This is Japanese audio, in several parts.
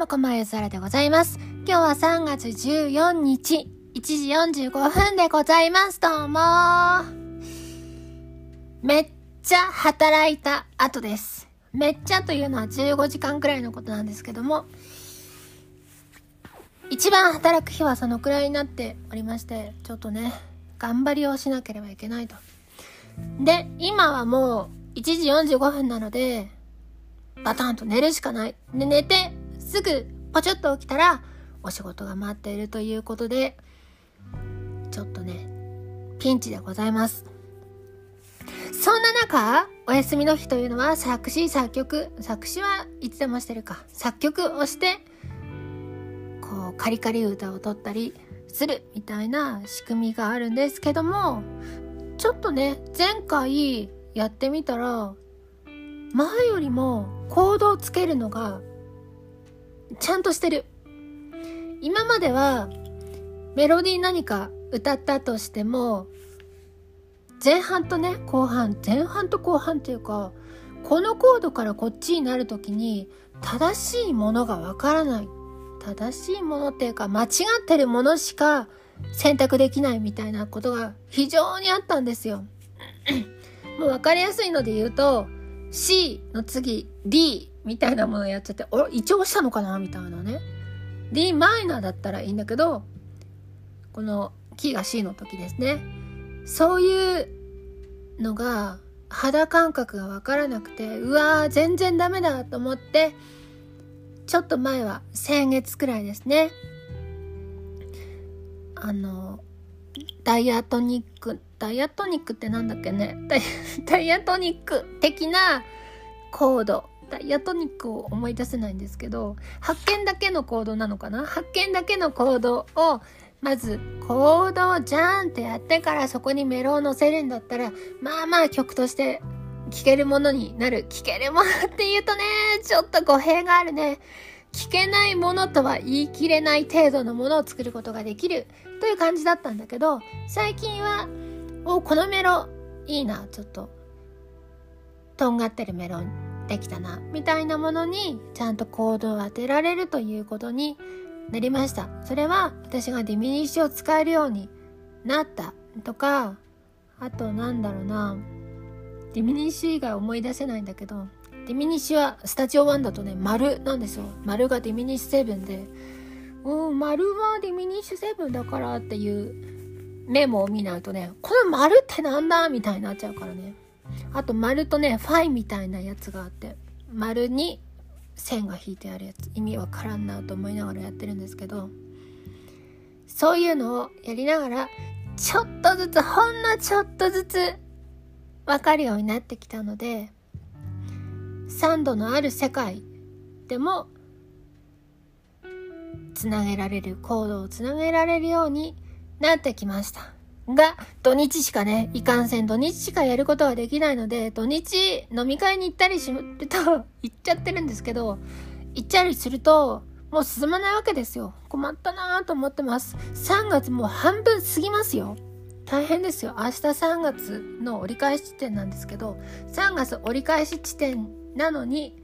もこまゆさらでございます。今日は3月14日、1時45分でございます。どうもめっちゃ働いた後です。めっちゃというのは15時間くらいのことなんですけども、一番働く日はそのくらいになっておりまして、ちょっとね、頑張りをしなければいけないと。で、今はもう1時45分なので、バタンと寝るしかない。で、寝て、すぐポチョッと起きたら、お仕事が待っているということで、ちょっとね、ピンチでございます。そんな中、お休みの日というのは作詞、作曲、作詞はいつでもしてるか、作曲をして、こう、カリカリ歌を取ったりするみたいな仕組みがあるんですけども、ちょっとね、前回やってみたら、前よりもコードをつけるのがちゃんとしてる。今まではメロディー何か歌ったとしても前半とね後半前半と後半っていうかこのコードからこっちになるときに正しいものがわからない正しいものっていうか間違ってるものしか選択できないみたいなことが非常にあったんですよ。もう分かりやすいので言うと C の次 D みたいなものをやっちゃって、お、一応したのかなみたいなね。D マイナーだったらいいんだけど、このキーが C の時ですね。そういうのが肌感覚がわからなくて、うわー全然ダメだと思って、ちょっと前は先月くらいですね。あの、ダイアトニック、ダイアトニックってなんだっけねダイダイアトニック的なコード。ダイアトニックを思い出せないんですけど、発見だけのコードなのかな？発見だけのコードを、まず、コードをジャーンってやってからそこにメロを乗せるんだったら、まあまあ曲として聴けるものになる。聴けるものって言うとね、ちょっと語弊があるね。聞けないものとは言い切れない程度のものを作ることができるという感じだったんだけど、最近は、お、このメロいいな、ちょっと、とんがってるメロできたな、みたいなものにちゃんとコードを当てられるということになりました。それは私がディミニッシュを使えるようになったとか、あとなんだろうな、ディミニッシュ以外思い出せないんだけど、ディミニッシュは Studio One だとね、丸なんですよ。丸がディミニッシュ7で、うん、丸はディミニッシュ7だからっていうメモを見ないとね、この丸ってなんだみたいになっちゃうからね。あと丸とね、ファイみたいなやつがあって、丸に線が引いてあるやつ、意味わからんなと思いながらやってるんですけど、そういうのをやりながら、ちょっとずつ、ほんのちょっとずつ、わかるようになってきたので、3度のある世界でも、つなげられる、コードをつなげられるようになってきました。が、土日しかね、いかんせん土日しかやることができないので、土日飲み会に行ったりすると、行っちゃってるんですけど、行っちゃりすると、もう進まないわけですよ。困ったなぁと思ってます。3月もう半分過ぎますよ。大変ですよ。明日3月の折り返し地点なんですけど、3月折り返し地点なのに、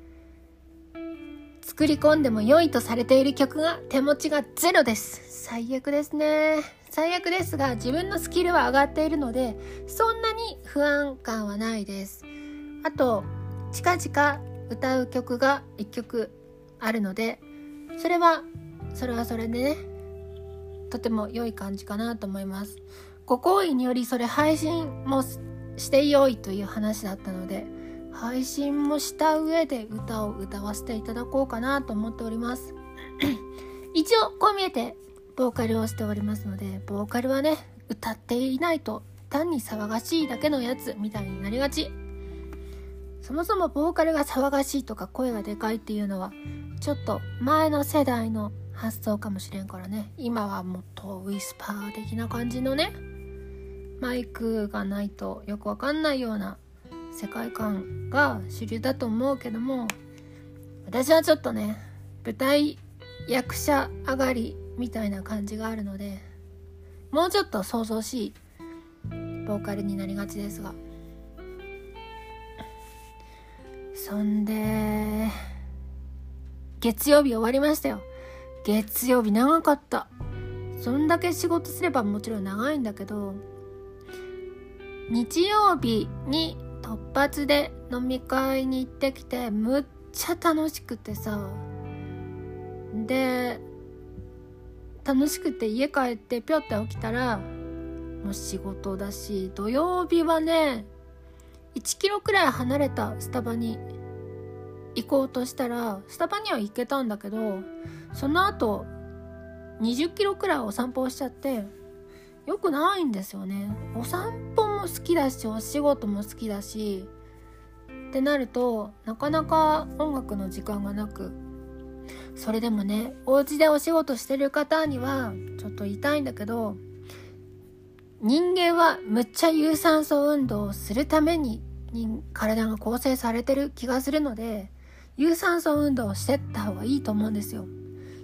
作り込んでも良いとされている曲が手持ちがゼロです。最悪ですね。最悪ですが、自分のスキルは上がっているので、そんなに不安感はないです。あと、近々歌う曲が1曲あるので、それは、それはそれでね、とても良い感じかなと思います。ご好意によりそれ配信もしてよいという話だったので、配信もした上で歌を歌わせていただこうかなと思っております。一応、こう見えて、ボーカルをしておりますので、ボーカルはね、歌っていないと単に騒がしいだけのやつみたいになりがち。そもそもボーカルが騒がしいとか声がでかいっていうのは、ちょっと前の世代の発想かもしれんからね。今はもっとウィスパー的な感じのね、マイクがないとよくわかんないような世界観が主流だと思うけども私はちょっとね舞台役者上がりみたいな感じがあるのでもうちょっと想像しいボーカルになりがちですがそんで月曜日終わりましたよ。月曜日長かった。そんだけ仕事すればもちろん長いんだけど、日曜日に突発で飲み会に行ってきて、むっちゃ楽しくてさ。で、楽しくて家帰ってぴょって起きたら、もう仕事だし、土曜日はね、1キロくらい離れたスタバに行こうとしたら、スタバには行けたんだけど、その後、20キロくらいお散歩をしちゃって、よくないんですよね。お散歩も好きだし、お仕事も好きだし、ってなると、なかなか音楽の時間がなく、それでもね、お家でお仕事してる方には、ちょっと言いたいんだけど、人間はむっちゃ有酸素運動をするために体が構成されてる気がするので、有酸素運動をしてった方がいいと思うんですよ。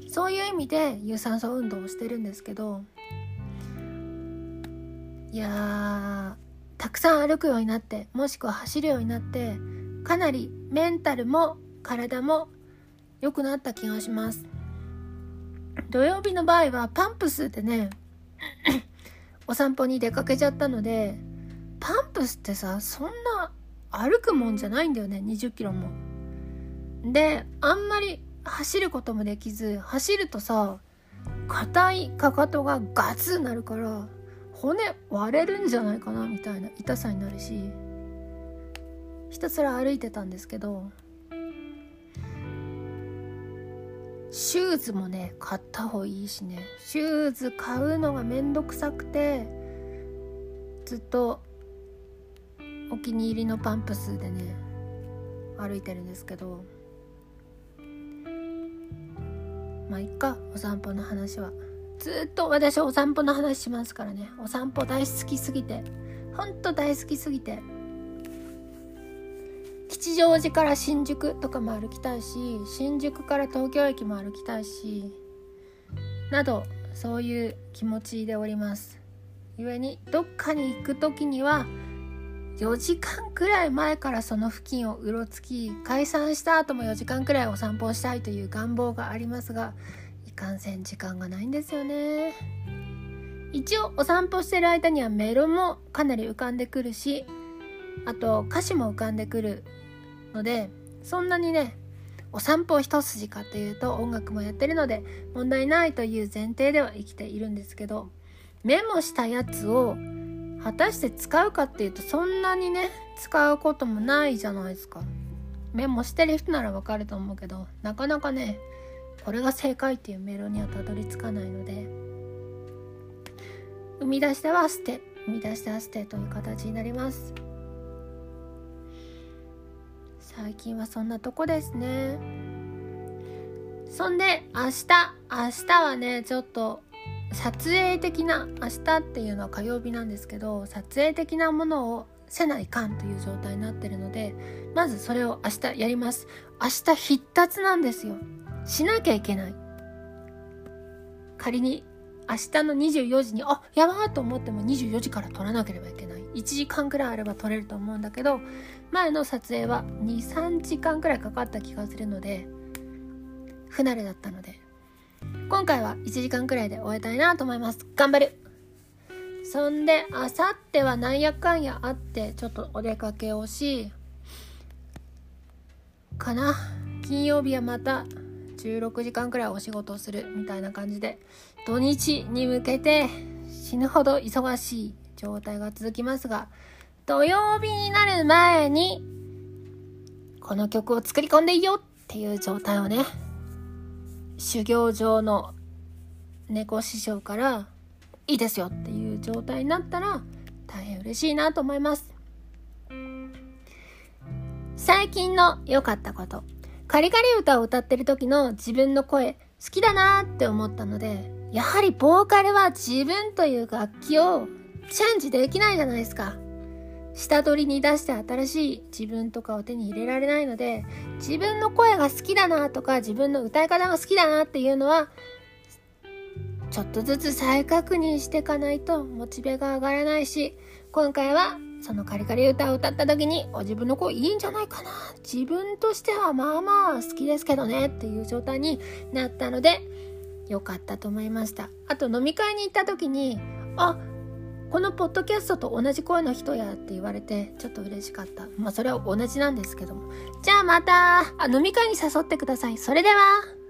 そういう意味で有酸素運動をしてるんですけど、いや、たくさん歩くようになって、もしくは走るようになって、かなりメンタルも体も良くなった気がします。土曜日の場合はパンプスでね、お散歩に出かけちゃったので、パンプスってさ、そんな歩くもんじゃないんだよね、20キロも。で、あんまり走ることもできず、走るとさ、硬いかかとがガツンなるから、骨割れるんじゃないかなみたいな痛さになるし、ひたすら歩いてたんですけど、シューズもね、買った方がいいしね。シューズ買うのがめんどくさくて、ずっとお気に入りのパンプスでね、歩いてるんですけど、まあいっかお散歩の話は。ずっと私お散歩の話しますからね。お散歩大好きすぎて。ほんと大好きすぎて。吉祥寺から新宿とかも歩きたいし新宿から東京駅も歩きたいしなどそういう気持ちでおります。故にどっかに行く時には4時間くらい前からその付近をうろつき解散した後も4時間くらいお散歩したいという願望がありますがいかんせん時間がないんですよね。一応お散歩してる間にはメロもかなり浮かんでくるしあと歌詞も浮かんでくる。のでそんなにねお散歩一筋かっていうと音楽もやってるので問題ないという前提では生きているんですけどメモしたやつを果たして使うかっていうとそんなにね使うこともないじゃないですか。メモしてる人ならわかると思うけどなかなかねこれが正解っていうメロにはたどり着かないので生み出しては捨て生み出しては捨てという形になります。最近はそんなとこですね。そんで明日明日はねちょっと撮影的な明日っていうのは火曜日なんですけど撮影的なものをせないかんという状態になってるのでまずそれを明日やります。明日必達なんですよ。しなきゃいけない。仮に明日の24時にあやばーと思っても24時から撮らなければいけない。1時間くらいあれば撮れると思うんだけど前の撮影は23時間くらいかかった気がするので不慣れだったので今回は1時間くらいで終えたいなと思います。頑張るそんで、あさってはなんやかんやあって、ちょっとお出かけをし、かな。金曜日はまた16時間くらいお仕事をするみたいな感じで、土日に向けて死ぬほど忙しい状態が続きますが、土曜日になる前に、この曲を作り込んでいいよっていう状態をね、修行上の猫師匠からいいですよっていう状態になったら大変嬉しいなと思います。最近の良かったこと。カリカリ歌を歌ってる時の自分の声好きだなって思ったので、やはりボーカルは自分という楽器をチェンジできないじゃないですか。下取りに出して新しい自分とかを手に入れられないので自分の声が好きだなとか自分の歌い方が好きだなっていうのはちょっとずつ再確認していかないとモチベが上がらないし今回はそのカリカリ歌を歌った時に、お自分の声いいんじゃないかな。自分としてはまあまあ好きですけどねっていう状態になったので、良かったと思いました。あと飲み会に行った時に、あ、このポッドキャストと同じ声の人やって言われてちょっと嬉しかった。まあそれは同じなんですけども。じゃあまた、あ飲み会に誘ってください。それでは。